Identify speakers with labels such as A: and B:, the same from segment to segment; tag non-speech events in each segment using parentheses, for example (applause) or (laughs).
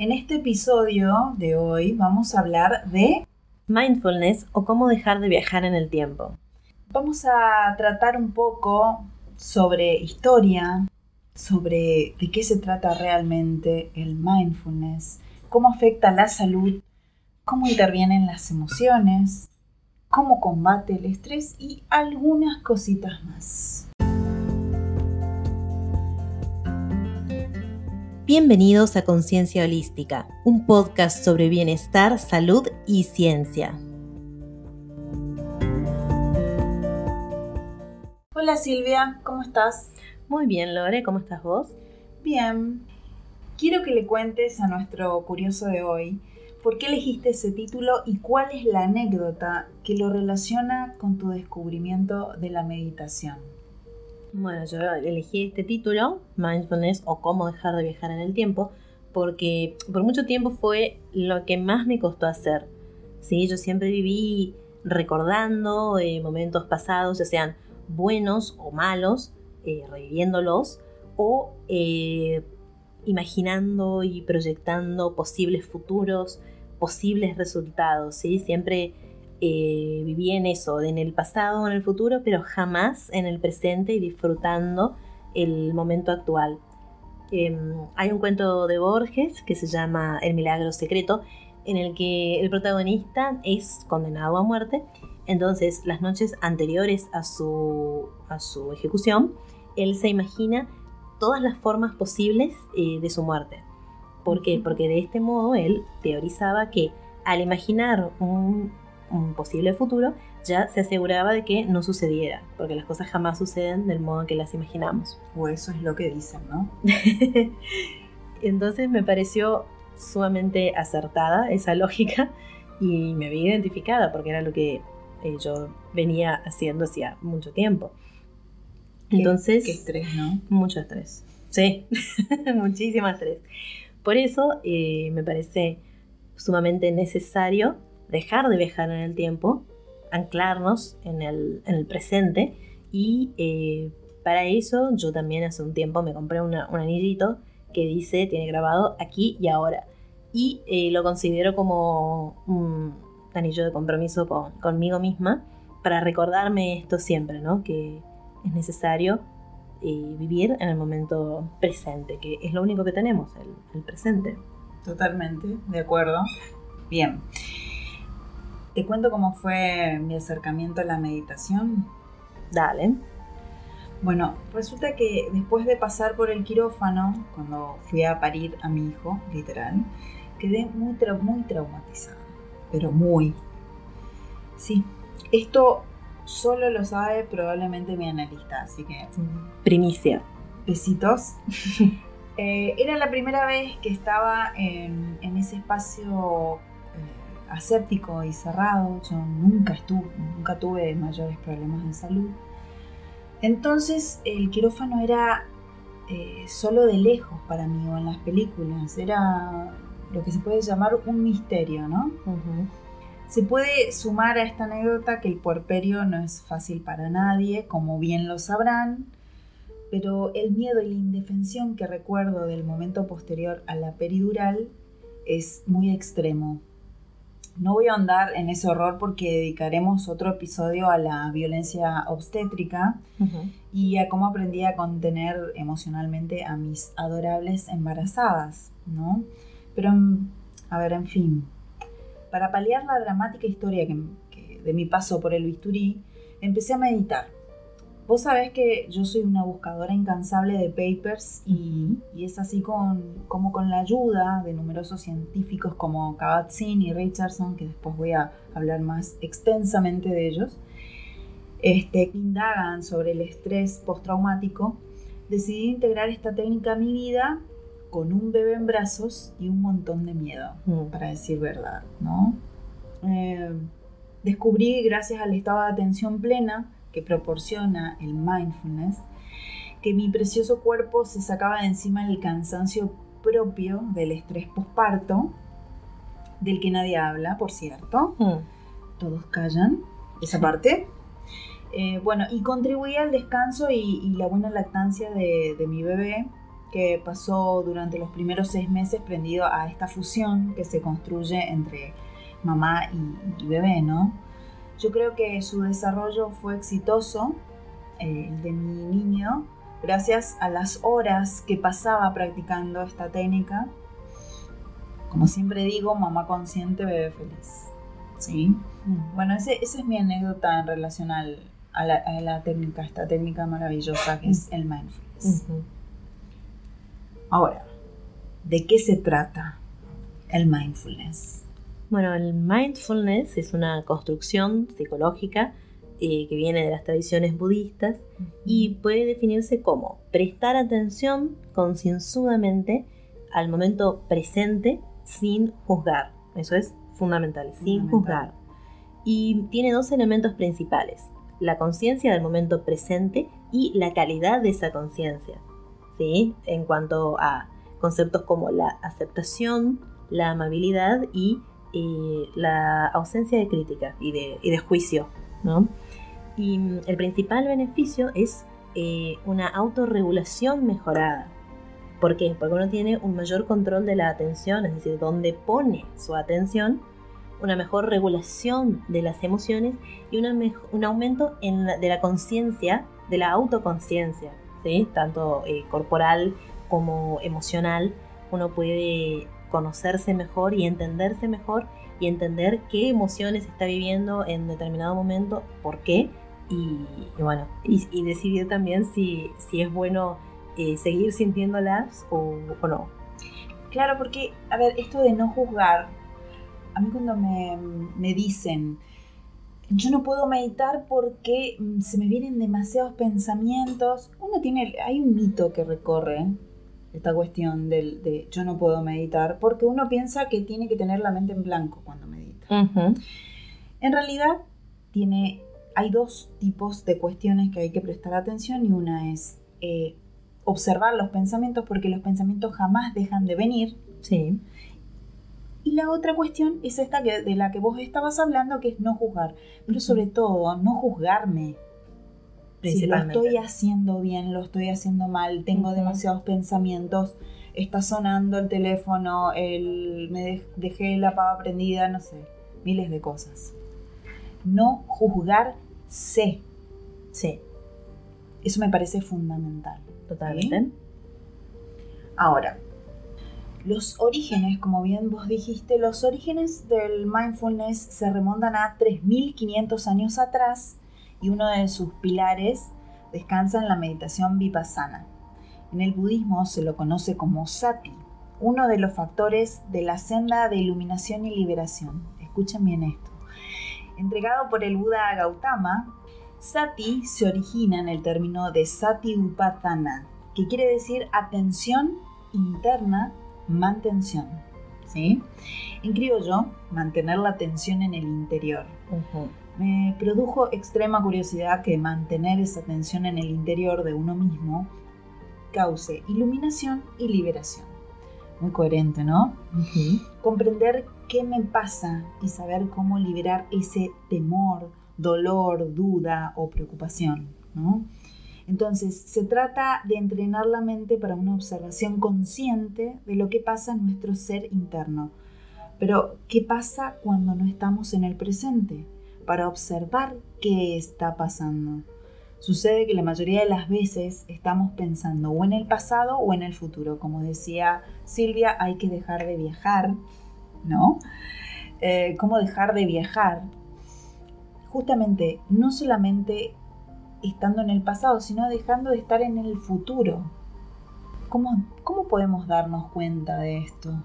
A: En este episodio de hoy vamos a hablar de
B: mindfulness o cómo dejar de viajar en el tiempo.
A: Vamos a tratar un poco sobre historia, sobre de qué se trata realmente el mindfulness, cómo afecta la salud, cómo intervienen las emociones, cómo combate el estrés y algunas cositas más.
B: Bienvenidos a Conciencia Holística, un podcast sobre bienestar, salud y ciencia.
A: Hola Silvia, ¿cómo estás?
B: Muy bien, Lore, ¿cómo estás vos?
A: Bien. Quiero que le cuentes a nuestro curioso de hoy por qué elegiste ese título y cuál es la anécdota que lo relaciona con tu descubrimiento de la meditación.
B: Bueno, yo elegí este título, Mindfulness o cómo dejar de viajar en el tiempo, porque por mucho tiempo fue lo que más me costó hacer. ¿sí? Yo siempre viví recordando eh, momentos pasados, ya sean buenos o malos, eh, reviviéndolos, o eh, imaginando y proyectando posibles futuros, posibles resultados. ¿sí? Siempre eh, viví en eso, en el pasado o en el futuro, pero jamás en el presente y disfrutando el momento actual. Em, hay un cuento de Borges que se llama El milagro secreto, en el que el protagonista es condenado a muerte. Entonces, las noches anteriores a su, a su ejecución, él se imagina todas las formas posibles eh, de su muerte. ¿Por qué? Porque de este modo él teorizaba que al imaginar un, un posible futuro, ya se aseguraba de que no sucediera, porque las cosas jamás suceden del modo en que las imaginamos.
A: O eso es lo que dicen, ¿no? (laughs)
B: Entonces me pareció sumamente acertada esa lógica y me vi identificada porque era lo que eh, yo venía haciendo hacía mucho tiempo.
A: Entonces, qué, estrés, ¿no?
B: Mucho estrés. Sí, (laughs) muchísimo estrés. Por eso eh, me parece sumamente necesario dejar de viajar en el tiempo, anclarnos en el, presente y eh, para eso yo también hace un tiempo me compré un anillito que dice, tiene grabado aquí y ahora. Y eh, lo considero como un anillo de compromiso conmigo misma para recordarme esto siempre, ¿no? Que es necesario eh, vivir en el momento presente, que es lo único que tenemos, el presente.
A: Totalmente, de acuerdo. Bien. ¿Te cuento cómo fue mi acercamiento a la meditación?
B: Dale.
A: Bueno, resulta que después de pasar por el quirófano, cuando fui a parir a mi hijo, literal, quedé muy, muy traumatizada. Pero muy. Sí, esto solo lo sabe probablemente mi analista, así que...
B: Primicia.
A: Besitos. (laughs) Eh, era la primera vez que estaba en, en ese espacio aséptico y cerrado, yo nunca, estuve, nunca tuve mayores problemas de salud. Entonces el quirófano era eh, solo de lejos para mí o en las películas, era lo que se puede llamar un misterio, ¿no? Se puede sumar a esta anécdota que el puerperio no es fácil para nadie, como bien lo sabrán, pero el miedo y la indefensión que recuerdo del momento posterior a la peridural es muy extremo. No voy a andar en ese horror porque dedicaremos otro episodio a la violencia obstétrica y a cómo aprendí a contener emocionalmente a mis adorables embarazadas, ¿no? Pero, a ver, en fin, para paliar la dramática historia de mi paso por el bisturí, empecé a meditar Vos sabés que yo soy una buscadora incansable de papers y, es así con, como con la ayuda de numerosos científicos como Kabat-Zinn y Richardson, que después voy a hablar más extensamente de ellos, este, que indagan sobre el estrés postraumático, decidí integrar esta técnica a mi vida con un bebé en brazos y un montón de miedo, mm. para decir verdad, ¿no? Eh, descubrí, gracias al estado de atención plena, que proporciona el mindfulness, que mi precioso cuerpo se sacaba de encima el cansancio propio del estrés posparto, del que nadie habla, por cierto. Hmm. Todos callan esa parte. Eh, bueno, y contribuía al descanso y, la buena lactancia de, mi bebé, que pasó durante los primeros seis meses prendido a esta fusión que se construye entre mamá y, bebé, ¿no? Yo creo que su desarrollo fue exitoso, eh, el de mi niño, gracias a las horas que pasaba practicando esta técnica. Como siempre digo, mamá consciente, bebé feliz. ¿Sí? Mm. Bueno, esa es mi anécdota en relación a, la, técnica, esta técnica maravillosa que es el mindfulness. Ahora, ¿de qué se trata el mindfulness?
B: Bueno, el mindfulness es una construcción psicológica eh, que viene de las tradiciones budistas y puede definirse como prestar atención concienzudamente al momento presente sin juzgar. Eso es fundamental, sin juzgar. Y tiene dos elementos principales, la conciencia del momento presente y la calidad de esa conciencia. ¿sí? En cuanto a conceptos como la aceptación, la amabilidad y la ausencia de crítica y de, y de juicio. ¿no? Y mm, el principal beneficio es eh, una autorregulación mejorada. ¿Por qué? Porque uno tiene un mayor control de la atención, es decir, donde pone su atención, una mejor regulación de las emociones y un aumento de la conciencia, de la autoconciencia, ¿sí? tanto eh, corporal como emocional. Uno puede conocerse mejor y entenderse mejor y entender qué emociones está viviendo en determinado momento, por qué, y, bueno, y, decidir también si, si es bueno eh, seguir sintiéndolas o, o, no.
A: Claro, porque, a ver, esto de no juzgar, a mí cuando me, me dicen, yo no puedo meditar porque mm, se me vienen demasiados pensamientos, uno tiene, hay un mito que recorre esta cuestión del, de yo no puedo meditar, porque uno piensa que tiene que tener la mente en blanco cuando medita. En realidad, tiene hay dos tipos de cuestiones que hay que prestar atención y una es eh, observar los pensamientos porque los pensamientos jamás dejan de venir.
B: Sí.
A: Y la otra cuestión es esta que, de la que vos estabas hablando, que es no juzgar. Pero sobre todo, no juzgarme. Si lo estoy haciendo bien, lo estoy haciendo mal, tengo demasiados pensamientos, está sonando el teléfono, el, me dejé la pava prendida, no sé, miles de cosas no juzgar sé.
B: Sí.
A: Eso me parece fundamental.
B: Totalmente.
A: Ahora, los orígenes, como bien vos dijiste, los orígenes del mindfulness se remontan a 3.500 años atrás y uno de sus pilares descansa en la meditación vipassana. En el budismo se lo conoce como sati, uno de los factores de la senda de iluminación y liberación. Escuchen bien esto entregado por el Buda Gautama, sati se origina en el término de sati upatana, que quiere decir atención interna, mantención. ¿sí? En criollo, mantener la atención en el interior. Me produjo extrema curiosidad que mantener esa atención en el interior de uno mismo cause iluminación y liberación. Muy coherente, ¿no? Comprender qué me pasa y saber cómo liberar ese temor, dolor, duda o preocupación, ¿no? Entonces, se trata de entrenar la mente para una observación consciente de lo que pasa en nuestro ser interno. Pero, ¿qué pasa cuando no estamos en el presente? Para observar qué está pasando. Sucede que la mayoría de las veces estamos pensando o en el pasado o en el futuro. Como decía Silvia, hay que dejar de viajar, ¿no? Eh, cómo dejar de viajar. Justamente, no solamente estando en el pasado, sino dejando de estar en el futuro. ¿Cómo, cómo podemos darnos cuenta de esto?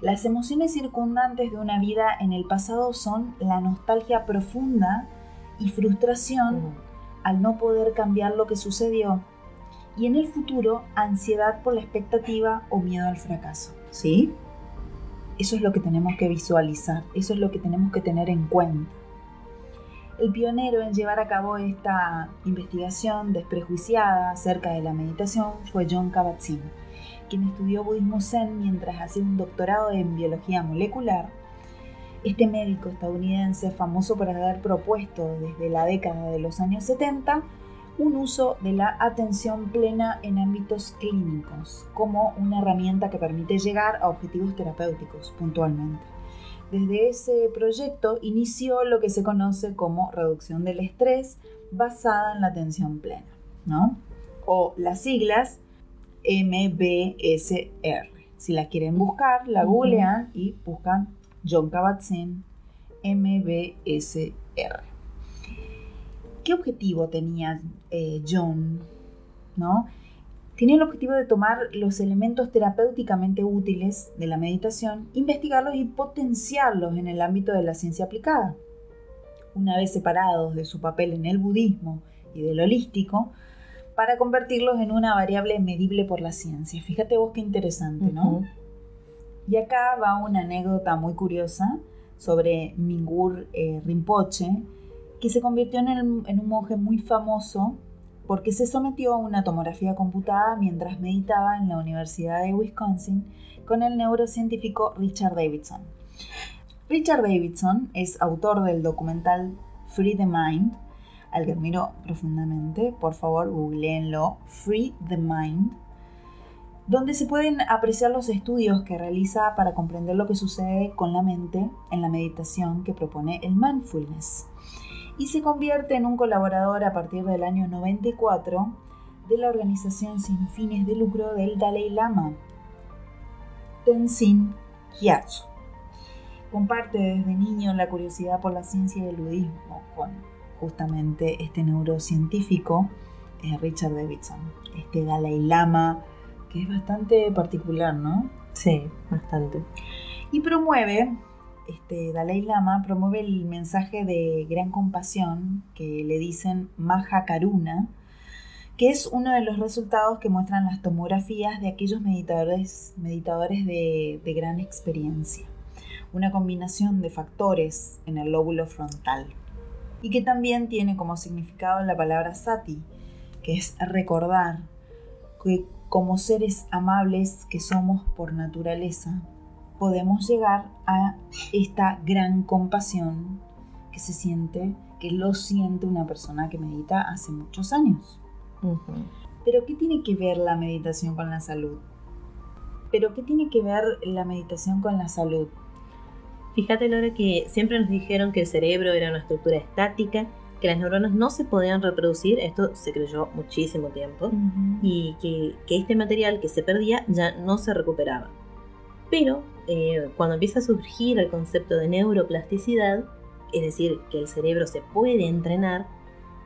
A: Las emociones circundantes de una vida en el pasado son la nostalgia profunda y frustración al no poder cambiar lo que sucedió. Y en el futuro, ansiedad por la expectativa o miedo al fracaso. ¿Sí? Eso es lo que tenemos que visualizar, eso es lo que tenemos que tener en cuenta. El pionero en llevar a cabo esta investigación desprejuiciada acerca de la meditación fue John Kabat-Zinn, quien estudió budismo zen mientras hacía un doctorado en biología molecular. Este médico estadounidense, famoso por haber propuesto desde la década de los años 70 un uso de la atención plena en ámbitos clínicos como una herramienta que permite llegar a objetivos terapéuticos puntualmente. Desde ese proyecto inició lo que se conoce como reducción del estrés basada en la atención plena, ¿no? O las siglas MBSR. Si la quieren buscar, la googlean y buscan John Kabat-Zinn MBSR. ¿Qué objetivo tenía eh, John? ¿No? Tenía el objetivo de tomar los elementos terapéuticamente útiles de la meditación, investigarlos y potenciarlos en el ámbito de la ciencia aplicada. Una vez separados de su papel en el budismo y del holístico, para convertirlos en una variable medible por la ciencia. Fíjate vos qué interesante, ¿no? Y acá va una anécdota muy curiosa sobre Mingur eh, Rinpoche, que se convirtió en, un monje muy famoso porque se sometió a una tomografía computada mientras meditaba en la Universidad de Wisconsin con el neurocientífico Richard Davidson. Richard Davidson es autor del documental Free the Mind, al que admiro profundamente. Por favor, googleenlo, Free the Mind, donde se pueden apreciar los estudios que realiza para comprender lo que sucede con la mente en la meditación que propone el mindfulness y se convierte en un colaborador a partir del año 94 de la organización sin fines de lucro del Dalai Lama, Tenzin Gyatso. Comparte desde niño la curiosidad por la ciencia y el budismo con justamente este neurocientífico eh, Richard Davidson, este Dalai Lama que es bastante particular, ¿no?
B: Sí, bastante.
A: Y promueve este, Dalai Lama promueve el mensaje de gran compasión que le dicen Maha Karuna, que es uno de los resultados que muestran las tomografías de aquellos meditadores, meditadores de, de gran experiencia. Una combinación de factores en el lóbulo frontal. Y que también tiene como significado la palabra sati, que es recordar que como seres amables que somos por naturaleza, podemos llegar a esta gran compasión que se siente, que lo siente una persona que medita hace muchos años. Pero ¿qué tiene que ver la meditación con la salud? Pero ¿qué tiene que ver la meditación con la salud?
B: Fíjate, Laura, que siempre nos dijeron que el cerebro era una estructura estática, que las neuronas no se podían reproducir, esto se creyó muchísimo tiempo, y que, que este material que se perdía ya no se recuperaba. Pero eh, cuando empieza a surgir el concepto de neuroplasticidad, es decir, que el cerebro se puede entrenar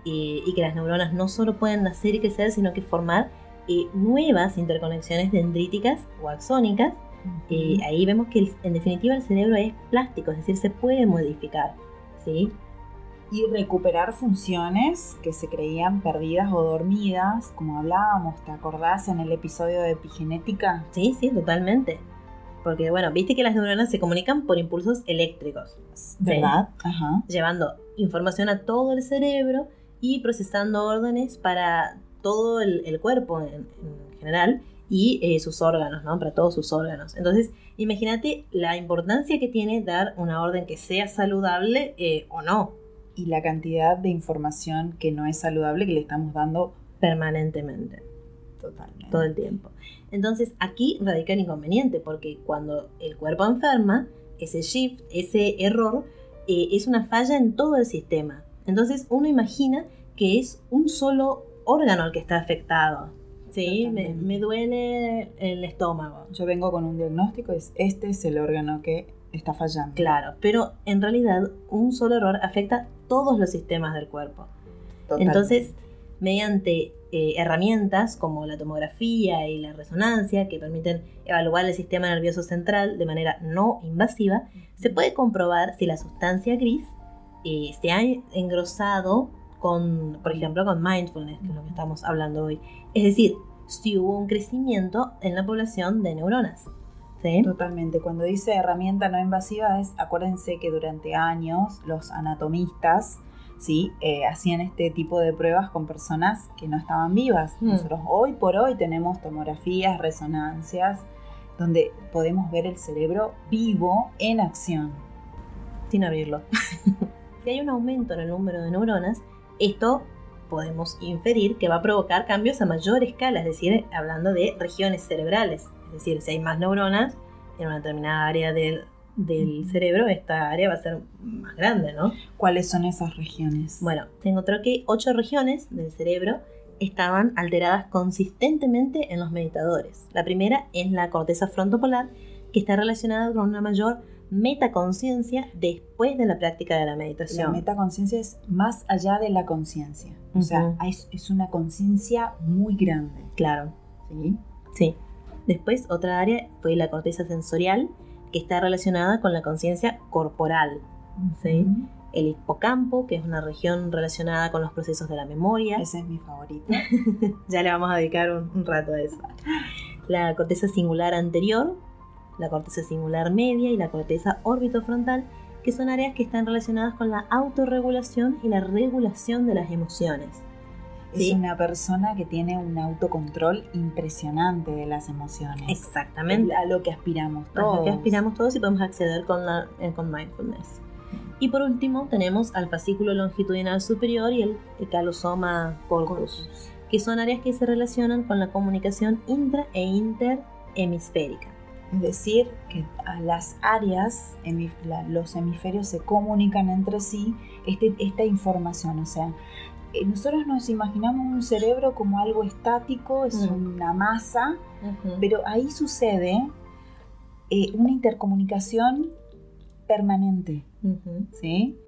B: eh, y que las neuronas no solo pueden nacer y crecer, sino que formar eh, nuevas interconexiones dendríticas o axónicas, ahí vemos que en definitiva el cerebro es plástico, es decir, se puede modificar. ¿sí?
A: Y recuperar funciones que se creían perdidas o dormidas, como hablábamos, ¿te acordás en el episodio de epigenética?
B: Sí, sí, totalmente. Porque, bueno, viste que las neuronas se comunican por impulsos eléctricos.
A: ¿Verdad? Ajá.
B: Llevando información a todo el cerebro y procesando órdenes para todo el, cuerpo en, general y eh, sus órganos, ¿no? Para todos sus órganos. Entonces, imagínate la importancia que tiene dar una orden que sea saludable eh, o no.
A: Y la cantidad de información que no es saludable que le estamos dando
B: permanentemente.
A: Totalmente.
B: Todo el tiempo. Entonces aquí radica el inconveniente, porque cuando el cuerpo enferma, ese shift, ese error, eh, es una falla en todo el sistema. Entonces uno imagina que es un solo órgano el que está afectado. Sí, me, duele el estómago.
A: Yo vengo con un diagnóstico, es este es el órgano que está fallando.
B: Claro, pero en realidad un solo error afecta todos los sistemas del cuerpo. Entonces, mediante eh, herramientas como la tomografía y la resonancia que permiten evaluar el sistema nervioso central de manera no invasiva, se puede comprobar si la sustancia gris eh, se ha engrosado con, por ejemplo, con mindfulness, que es lo que estamos hablando hoy. Es decir, si hubo un crecimiento en la población de neuronas.
A: Totalmente. Cuando dice herramienta no invasiva es, acuérdense que durante años los anatomistas ¿sí? Eh, hacían este tipo de pruebas con personas que no estaban vivas. Mm. Nosotros hoy por hoy tenemos tomografías, resonancias, donde podemos ver el cerebro vivo en acción.
B: Sin abrirlo. (laughs) si hay un aumento en el número de neuronas, esto podemos inferir que va a provocar cambios a mayor escala, es decir, hablando de regiones cerebrales. Es decir, si hay más neuronas en una determinada área del, del cerebro, esta área va a ser más grande, ¿no?
A: ¿Cuáles son esas regiones?
B: Bueno, se encontró que ocho regiones del cerebro estaban alteradas consistentemente en los meditadores. La primera es la corteza frontopolar, que está relacionada con una mayor metaconciencia después de la práctica de la meditación.
A: La metaconciencia es más allá de la conciencia. O sea, es, es una conciencia muy grande.
B: Claro.
A: ¿Sí?
B: Sí. Después, otra área fue la corteza sensorial, que está relacionada con la conciencia corporal. ¿sí? El hipocampo, que es una región relacionada con los procesos de la memoria.
A: Ese es mi favorito. (laughs)
B: Ya le vamos a dedicar un, un rato a eso. La corteza singular anterior, la corteza singular media y la corteza orbitofrontal, que son áreas que están relacionadas con la autorregulación y la regulación de las emociones.
A: Es
B: ¿sí?
A: una persona que tiene un autocontrol impresionante de las emociones.
B: Exactamente.
A: Es a lo que aspiramos
B: a lo
A: todos.
B: que aspiramos todos y podemos acceder con, la, eh, con mindfulness. Y por último tenemos al fascículo longitudinal superior y el, el calosoma Corpus. que son áreas que se relacionan con la comunicación intra e interhemisférica.
A: Es decir, que a las áreas, los hemisferios se comunican entre sí este- esta información. O sea, eh, nosotros nos imaginamos un cerebro como algo estático, es
B: Mm.
A: una masa, pero ahí sucede eh, una intercomunicación permanente. ¿sí?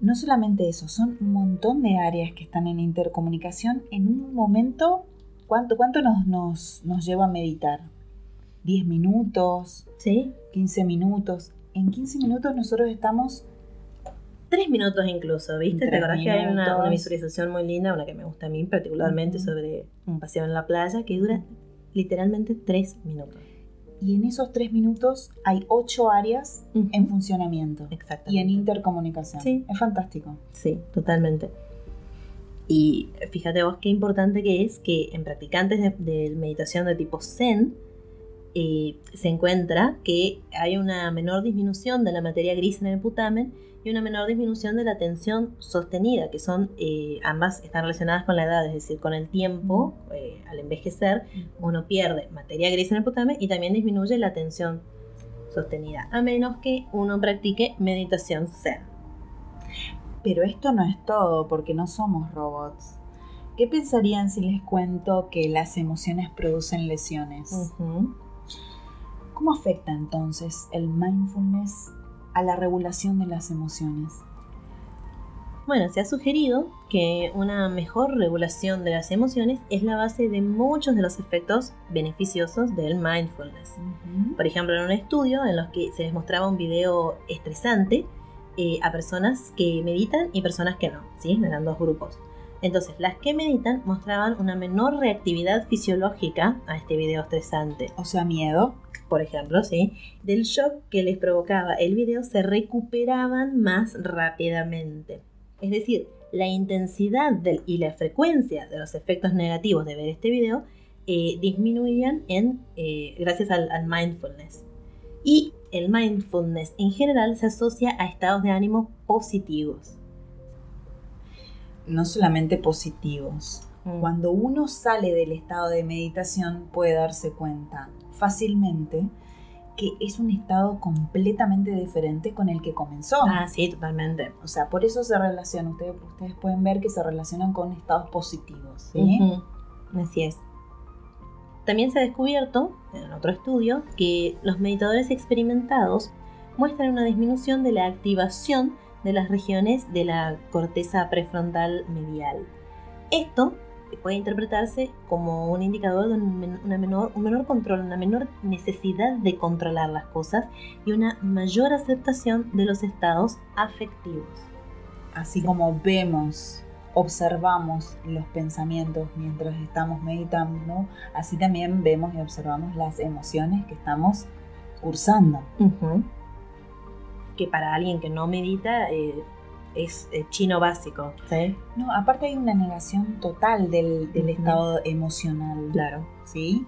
A: No solamente eso, son un montón de áreas que están en intercomunicación en un momento. ¿Cuánto, cuánto nos, nos, nos lleva a meditar? ¿10 minutos?
B: Sí,
A: ¿15 minutos? En 15 minutos nosotros estamos...
B: tres minutos incluso, ¿viste? ¿Te
A: Tres
B: acordás que hay una, visualización muy linda, una que me gusta a mí particularmente, sobre un paseo en la playa que dura literalmente tres minutos.
A: Y en esos 3 minutos hay 8 áreas en funcionamiento y en intercomunicación.
B: Sí.
A: Es fantástico.
B: Sí, totalmente. Y fíjate vos qué importante que es que en practicantes de, de meditación de tipo Zen eh, se encuentra que hay una menor disminución de la materia gris en el putamen y una menor disminución de la tensión sostenida, que son eh, ambas están relacionadas con la edad, es decir, con el tiempo, eh, al envejecer, uno pierde materia gris en el putamen y también disminuye la tensión sostenida, a menos que uno practique meditación Zen.
A: Pero esto no es todo, porque no somos robots. ¿Qué pensarían si les cuento que las emociones producen lesiones?
B: Ujú.
A: ¿Cómo afecta entonces el mindfulness a la regulación de las emociones?
B: Bueno, se ha sugerido que una mejor regulación de las emociones es la base de muchos de los efectos beneficiosos del mindfulness. Por ejemplo, en un estudio en los que se les mostraba un video estresante eh, a personas que meditan y personas que no, ¿sí? Eran dos grupos. Entonces, las que meditan mostraban una menor reactividad fisiológica a este video estresante.
A: O sea, miedo.
B: Por ejemplo, ¿sí? Del shock que les provocaba el video se recuperaban más rápidamente. Es decir, la intensidad del- y la frecuencia de los efectos negativos de ver este video eh, disminuían en, eh, gracias al, al mindfulness. Y el mindfulness en general se asocia a estados de ánimo positivos.
A: No solamente positivos. Cuando uno sale del estado de meditación puede darse cuenta fácilmente que es un estado completamente diferente con el que comenzó.
B: Ah, sí, totalmente.
A: O sea, por eso se relaciona. Ustedes, ustedes pueden ver que se relacionan con estados positivos. ¿sí?
B: Así es. También se ha descubierto, en otro estudio, que los meditadores experimentados muestran una disminución de la activación de las regiones de la corteza prefrontal medial. Esto puede interpretarse como un indicador de un, una menor, un menor control, una menor necesidad de controlar las cosas y una mayor aceptación de los estados afectivos.
A: Así como vemos, observamos los pensamientos mientras estamos meditando, así también vemos y observamos las emociones que estamos cursando.
B: Ujú. Que para alguien que no medita eh, es eh, chino básico. ¿sí?
A: No, aparte hay una negación total del, estado emocional.
B: Claro.
A: ¿sí?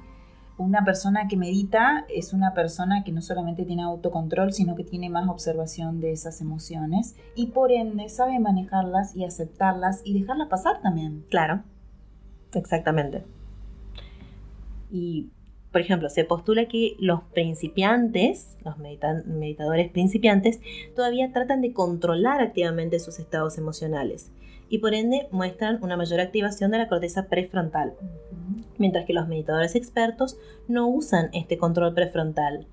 A: una persona que medita es una persona que no solamente tiene autocontrol, sino que tiene más observación de esas emociones y por ende sabe manejarlas y aceptarlas y dejarlas pasar también.
B: Claro, exactamente. Y, por ejemplo, se postula que los principiantes, los meditadores principiantes, todavía tratan de controlar activamente sus estados emocionales y por ende muestran una mayor activación de la corteza prefrontal, mientras que los meditadores expertos no usan este control prefrontal,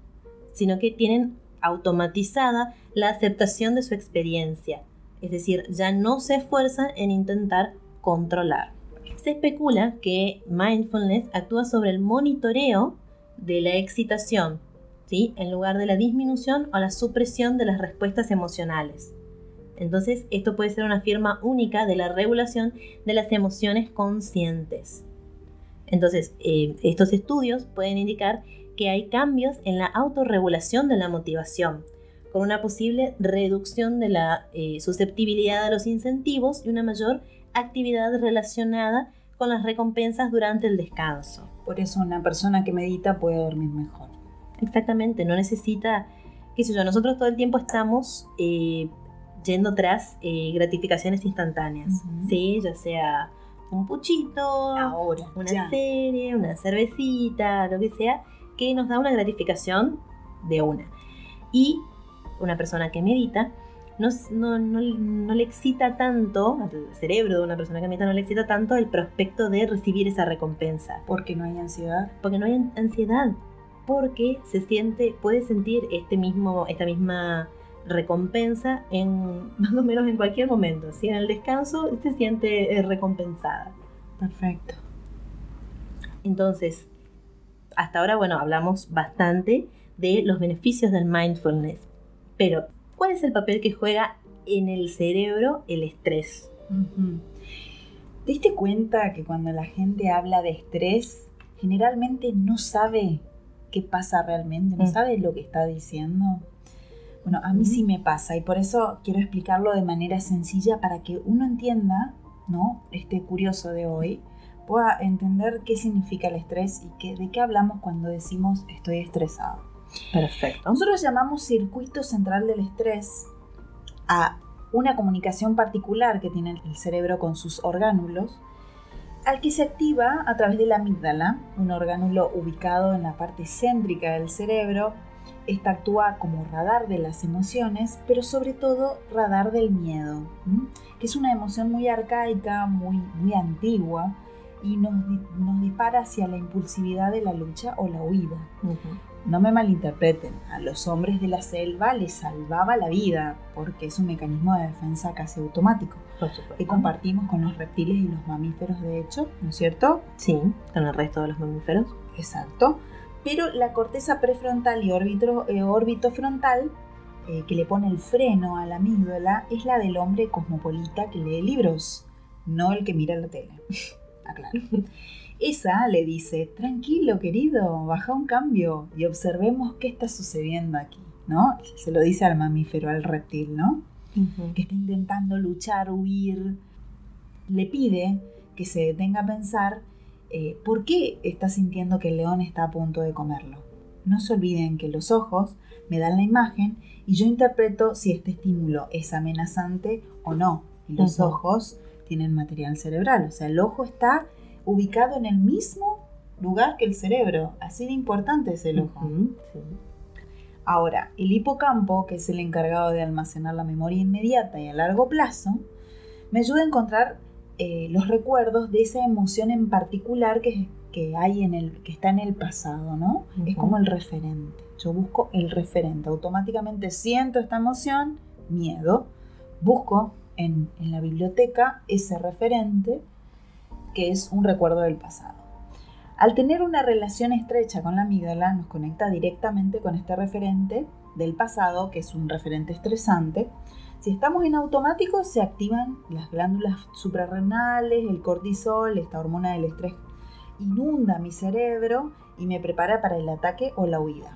B: sino que tienen automatizada la aceptación de su experiencia, es decir, ya no se esfuerzan en intentar controlar. Se especula que mindfulness actúa sobre el monitoreo de la excitación, ¿sí? en lugar de la disminución o la supresión de las respuestas emocionales. Entonces, esto puede ser una firma única de la regulación de las emociones conscientes. Entonces, eh, estos estudios pueden indicar que hay cambios en la autorregulación de la motivación, con una posible reducción de la eh, susceptibilidad a los incentivos y una mayor actividad relacionada con las recompensas durante el descanso.
A: Por eso una persona que medita puede dormir mejor.
B: Exactamente, no necesita, qué sé yo, nosotros todo el tiempo estamos eh, yendo tras eh, gratificaciones instantáneas, ¿sí? Ya sea un puchito,
A: Ahora,
B: una serie, una cervecita, lo que sea, que nos da una gratificación de una. Y una persona que medita no, no, no, le excita tanto, el cerebro de una persona que medita no le excita tanto el prospecto de recibir esa recompensa.
A: Porque no hay ansiedad.
B: Porque no hay ansiedad. Porque se siente, puede sentir este mismo, esta misma recompensa en (laughs) más o menos en cualquier momento. Si en el descanso se siente eh, recompensada.
A: Perfecto.
B: Entonces, hasta ahora, bueno, hablamos bastante de los beneficios del mindfulness. Pero, ¿cuál es el papel que juega en el cerebro el estrés?
A: ¿Te diste cuenta que cuando la gente habla de estrés, generalmente no sabe qué pasa realmente, no mm. sabe lo que está diciendo? Bueno, a mí sí me pasa y por eso quiero explicarlo de manera sencilla para que uno entienda, ¿no? Este curioso de hoy, pueda entender qué significa el estrés y qué, de qué hablamos cuando decimos estoy estresado.
B: Perfecto.
A: Nosotros llamamos circuito central del estrés a una comunicación particular que tiene el cerebro con sus orgánulos, al que se activa a través de la amígdala, un orgánulo ubicado en la parte céntrica del cerebro esta actúa como radar de las emociones, pero sobre todo radar del miedo, que es una emoción muy arcaica, muy, muy antigua y nos, dispara hacia la impulsividad de la lucha o la huida. No me malinterpreten, a los hombres de la selva les salvaba la vida porque es un mecanismo de defensa casi automático que compartimos con los reptiles y los mamíferos de hecho, ¿no es cierto?
B: Sí, con el resto de los mamíferos.
A: Exacto pero la corteza prefrontal y órbito, eh, frontal, eh, que le pone el freno a la amígdala, es la del hombre cosmopolita que lee libros, no el que mira la tele. (laughs) Aclaro. Esa le dice, tranquilo querido, baja un cambio y observemos qué está sucediendo aquí, ¿no? Se lo dice al mamífero, al reptil, ¿no? Que está intentando luchar, huir. Le pide que se detenga a pensar eh, ¿por qué está sintiendo que el león está a punto de comerlo? No se olviden que los ojos me dan la imagen y yo interpreto si este estímulo es amenazante o no. Y los ojos tienen material cerebral, o sea, el ojo está ubicado en el mismo lugar que el cerebro. Así de importante es el ojo. Ahora, el hipocampo, que es el encargado de almacenar la memoria inmediata y a largo plazo, me ayuda a encontrar eh, los recuerdos de esa emoción en particular que, que, hay en el, que está en el pasado, ¿no? Es como el referente. Yo busco el referente. Automáticamente siento esta emoción, miedo. Busco en, en la biblioteca ese referente que es un recuerdo del pasado. Al tener una relación estrecha con la amígdala, nos conecta directamente con este referente del pasado, que es un referente estresante, si estamos en automático, se activan las glándulas suprarrenales, el cortisol, esta hormona del estrés inunda mi cerebro y me prepara para el ataque o la huida.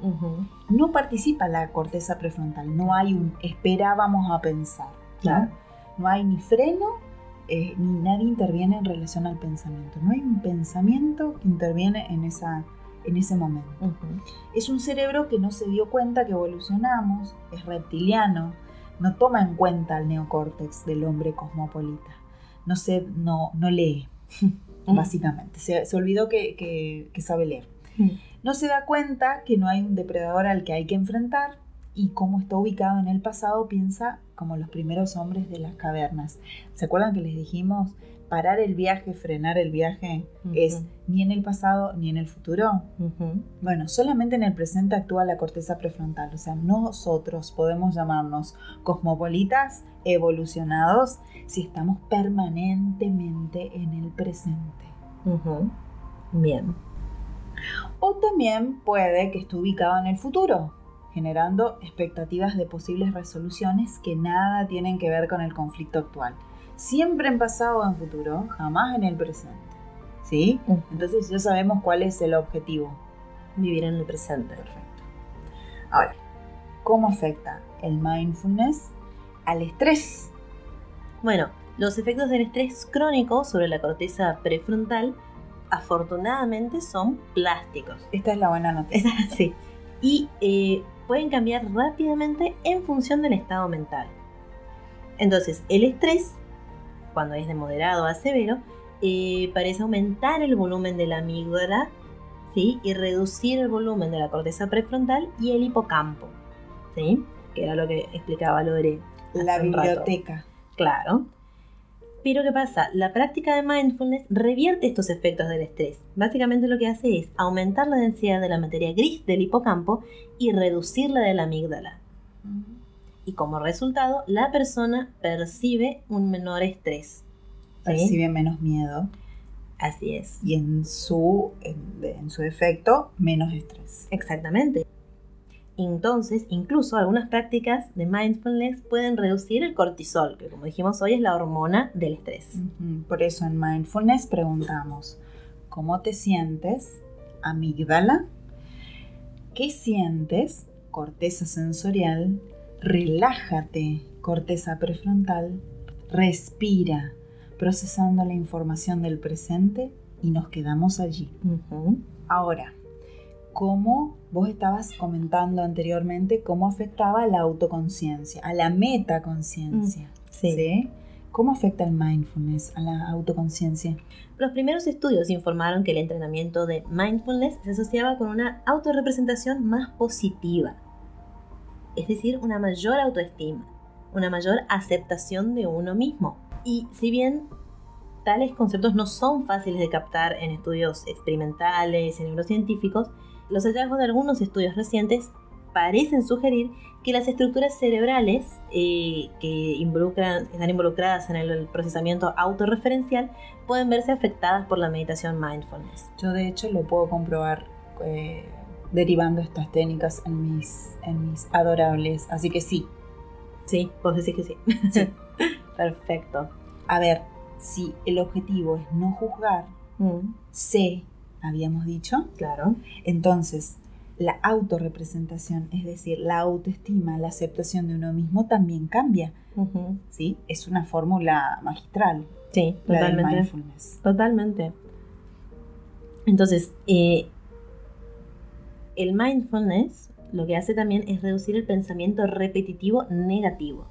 A: No participa la corteza prefrontal, no hay un esperábamos a pensar. ¿no? hay ni freno eh, ni nadie interviene en relación al pensamiento. No hay un pensamiento que interviene en esa, en ese momento. Es un cerebro que no se dio cuenta que evolucionamos, es reptiliano, no toma en cuenta el neocórtex del hombre cosmopolita, no, se, no, no lee, básicamente, se, olvidó que, sabe leer. No se da cuenta que no hay un depredador al que hay que enfrentar y como está ubicado en el pasado piensa como los primeros hombres de las cavernas. ¿Se acuerdan que les dijimos parar el viaje, frenar el viaje, es ni en el pasado ni en el futuro. Bueno, solamente en el presente actúa la corteza prefrontal. O sea, nosotros podemos llamarnos cosmopolitas, evolucionados, si estamos permanentemente en el presente.
B: Bien.
A: O también puede que esté ubicado en el futuro, generando expectativas de posibles resoluciones que nada tienen que ver con el conflicto actual siempre en pasado o en futuro, jamás en el presente. ¿Sí? Entonces ya sabemos cuál es el objetivo.
B: Vivir en el presente.
A: Perfecto. Ahora, ¿cómo afecta el mindfulness al estrés?
B: Bueno, los efectos del estrés crónico sobre la corteza prefrontal afortunadamente son plásticos.
A: Esta es la buena noticia. (laughs)
B: sí. Y eh, pueden cambiar rápidamente en función del estado mental. Entonces, el estrés cuando es de moderado a severo, eh, parece aumentar el volumen de la amígdala ¿sí? y reducir el volumen de la corteza prefrontal y el hipocampo, ¿sí? que era lo que explicaba Lore.
A: La biblioteca.
B: Claro. Pero ¿qué pasa? La práctica de mindfulness revierte estos efectos del estrés. Básicamente lo que hace es aumentar la densidad de la materia gris del hipocampo y reducir la de la amígdala y como resultado la persona percibe un menor estrés.
A: Percibe menos miedo.
B: Así es.
A: Y en su, en, su efecto, menos estrés.
B: Exactamente. Entonces, incluso algunas prácticas de mindfulness pueden reducir el cortisol, que como dijimos hoy es la hormona del estrés.
A: Por eso en mindfulness preguntamos, ¿cómo te sientes? Amígdala. ¿Qué sientes? Corteza sensorial relájate, corteza prefrontal, respira, procesando la información del presente y nos quedamos allí. Ahora, ¿cómo vos estabas comentando anteriormente cómo afectaba a la autoconciencia, a la metaconciencia? Mm, sí. ¿Cómo afecta el mindfulness a la autoconciencia?
B: Los primeros estudios informaron que el entrenamiento de mindfulness se asociaba con una autorrepresentación más positiva es decir, una mayor autoestima, una mayor aceptación de uno mismo. Y si bien tales conceptos no son fáciles de captar en estudios experimentales y neurocientíficos, los hallazgos de algunos estudios recientes parecen sugerir que las estructuras cerebrales eh, que involucran, están involucradas en el procesamiento autorreferencial pueden verse afectadas por la meditación mindfulness.
A: Yo de hecho lo puedo comprobar eh, derivando estas técnicas en mis, en mis adorables. Así que sí.
B: Sí, vos decís que sí. (laughs) Perfecto.
A: A ver, si el objetivo es no juzgar, mm. sé, habíamos dicho.
B: Claro.
A: Entonces, la autorrepresentación, es decir, la autoestima, la aceptación de uno mismo también cambia. ¿Sí? Es una fórmula magistral.
B: Sí, totalmente. Totalmente. Entonces, eh, el mindfulness lo que hace también es reducir el pensamiento repetitivo negativo.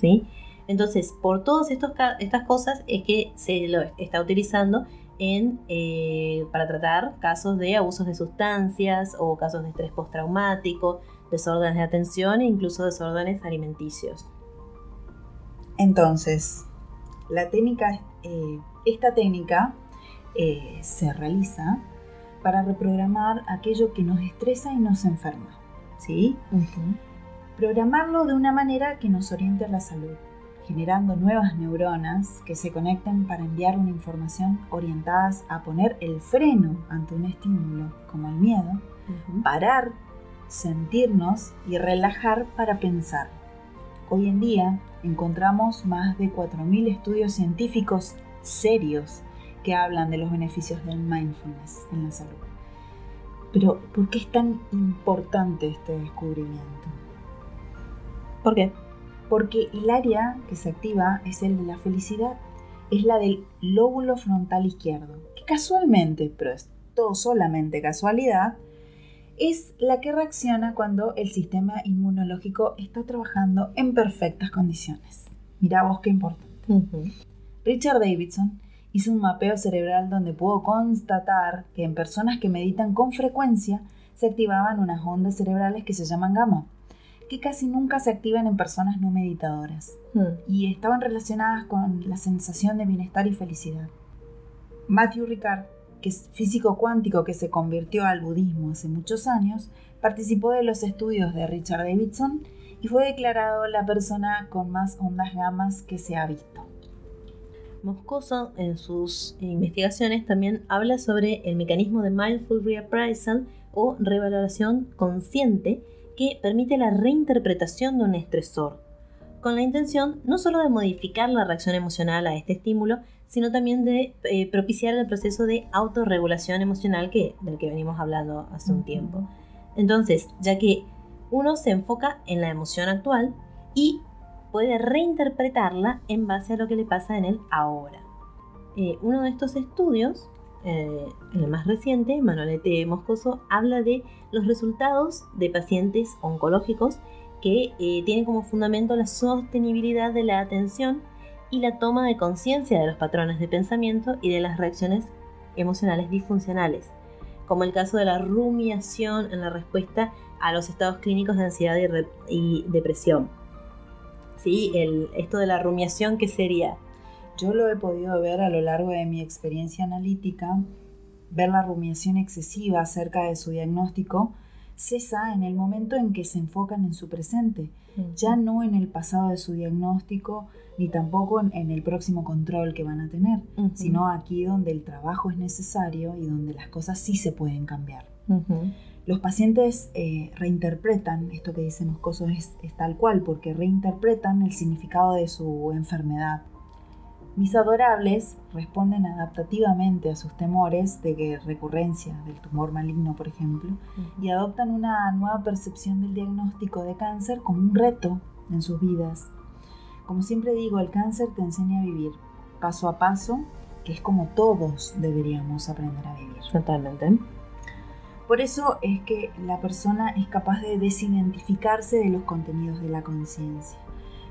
B: ¿sí? Entonces, por todas estas cosas es que se lo está utilizando en, eh, para tratar casos de abusos de sustancias o casos de estrés postraumático, desórdenes de atención e incluso desórdenes alimenticios.
A: Entonces, la técnica, eh, esta técnica eh, se realiza para reprogramar aquello que nos estresa y nos enferma. ¿sí? Programarlo de una manera que nos oriente a la salud, generando nuevas neuronas que se conecten para enviar una información orientadas a poner el freno ante un estímulo como el miedo, parar, sentirnos y relajar para pensar. Hoy en día encontramos más de 4.000 estudios científicos serios que hablan de los beneficios del mindfulness en la salud. Pero, ¿por qué es tan importante este descubrimiento?
B: ¿Por qué?
A: Porque el área que se activa es el de la felicidad, es la del lóbulo frontal izquierdo, que casualmente, pero todo solamente casualidad, es la que reacciona cuando el sistema inmunológico está trabajando en perfectas condiciones. Mira vos qué importante. Richard Davidson hizo un mapeo cerebral donde pudo constatar que en personas que meditan con frecuencia se activaban unas ondas cerebrales que se llaman gamma, que casi nunca se activan en personas no meditadoras
B: Hmm.
A: y estaban relacionadas con la sensación de bienestar y felicidad. Matthew Ricard, que es físico cuántico que se convirtió al budismo hace muchos años, participó de los estudios de Richard Davidson y fue declarado la persona con más ondas gamas que se ha visto.
B: Moscoso en sus investigaciones también habla sobre el mecanismo de mindful reappraisal o revaloración consciente que permite la reinterpretación de un estresor, con la intención no solo de modificar la reacción emocional a este estímulo, sino también de eh, propiciar el proceso de autorregulación emocional que, del que venimos hablando hace un tiempo. Entonces, ya que uno se enfoca en la emoción actual y puede reinterpretarla en base a lo que le pasa en el ahora. Eh, uno de estos estudios, eh, el más reciente, Manolete Moscoso, habla de los resultados de pacientes oncológicos que eh, tienen como fundamento la sostenibilidad de la atención y la toma de conciencia de los patrones de pensamiento y de las reacciones emocionales disfuncionales, como el caso de la rumiación en la respuesta a los estados clínicos de ansiedad y, y depresión. Sí, el, esto de la rumiación, ¿qué sería?
A: Yo lo he podido ver a lo largo de mi experiencia analítica, ver la rumiación excesiva acerca de su diagnóstico cesa en el momento en que se enfocan en su presente, ya no en el pasado de su diagnóstico ni tampoco en, en el próximo control que van a tener, sino aquí donde el trabajo es necesario y donde las cosas sí se pueden cambiar. Los pacientes eh, reinterpretan, esto que dice Moscoso es, es tal cual, porque reinterpretan el significado de su enfermedad. Mis adorables responden adaptativamente a sus temores de recurrencia del tumor maligno, por ejemplo, y adoptan una nueva percepción del diagnóstico de cáncer como un reto en sus vidas. Como siempre digo, el cáncer te enseña a vivir paso a paso, que es como todos deberíamos aprender a vivir.
B: Totalmente.
A: Por eso es que la persona es capaz de desidentificarse de los contenidos de la conciencia,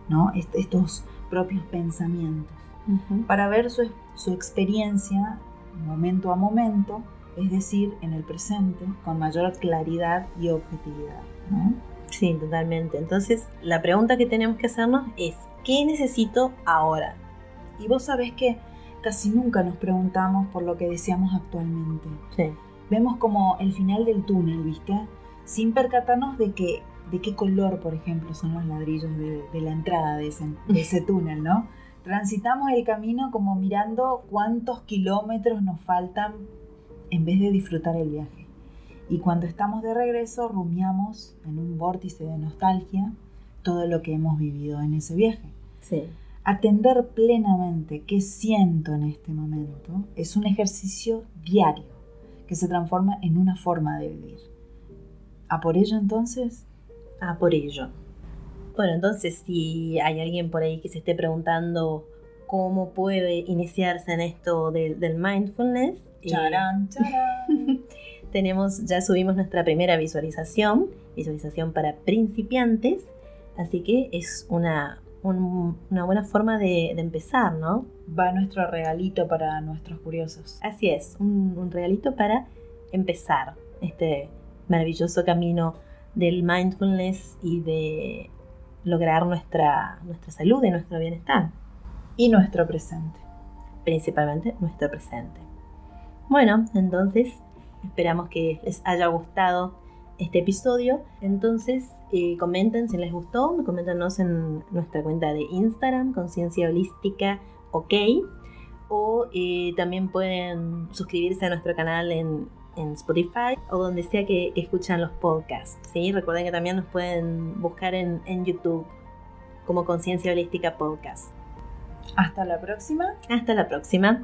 A: ¿no? Est- estos propios pensamientos,
B: Ujú.
A: para ver su, su experiencia momento a momento, es decir, en el presente, con mayor claridad y objetividad. ¿no?
B: Sí, totalmente. Entonces, la pregunta que tenemos que hacernos es, ¿qué necesito ahora?
A: Y vos sabés que casi nunca nos preguntamos por lo que deseamos actualmente.
B: Sí.
A: vemos como el final del túnel, ¿viste? Sin percatarnos de que de qué color, por ejemplo, son los ladrillos de, de la entrada de ese, de ese (laughs) túnel, ¿no? Transitamos el camino como mirando cuántos kilómetros nos faltan en vez de disfrutar el viaje. Y cuando estamos de regreso, rumiamos en un vórtice de nostalgia todo lo que hemos vivido en ese viaje.
B: Sí.
A: Atender plenamente qué siento en este momento es un ejercicio diario que se transforma en una forma de vivir. ¿A por ello entonces?
B: Ah, por ello. Bueno, entonces si hay alguien por ahí que se esté preguntando cómo puede iniciarse en esto del, del mindfulness, eh,
A: Charán, charán. (laughs)
B: tenemos, ya subimos nuestra primera visualización, visualización para principiantes, así que es una, un- una buena forma de, de empezar, ¿no?
A: Va nuestro regalito para nuestros curiosos.
B: Así es, un, un regalito para empezar este maravilloso camino del mindfulness y de lograr nuestra, nuestra salud y nuestro bienestar,
A: Y nuestro presente.
B: principalmente nuestro presente. Bueno, entonces esperamos que les haya gustado este episodio. Entonces, eh, comenten si les gustó, coméntanos en nuestra cuenta de Instagram, Conciencia Holística OK, o eh, también pueden suscribirse a nuestro canal en, en Spotify o donde sea que, que escuchan los podcasts. ¿sí? Recuerden que también nos pueden buscar en, en YouTube como Conciencia Holística Podcast.
A: Hasta la próxima.
B: Hasta la próxima.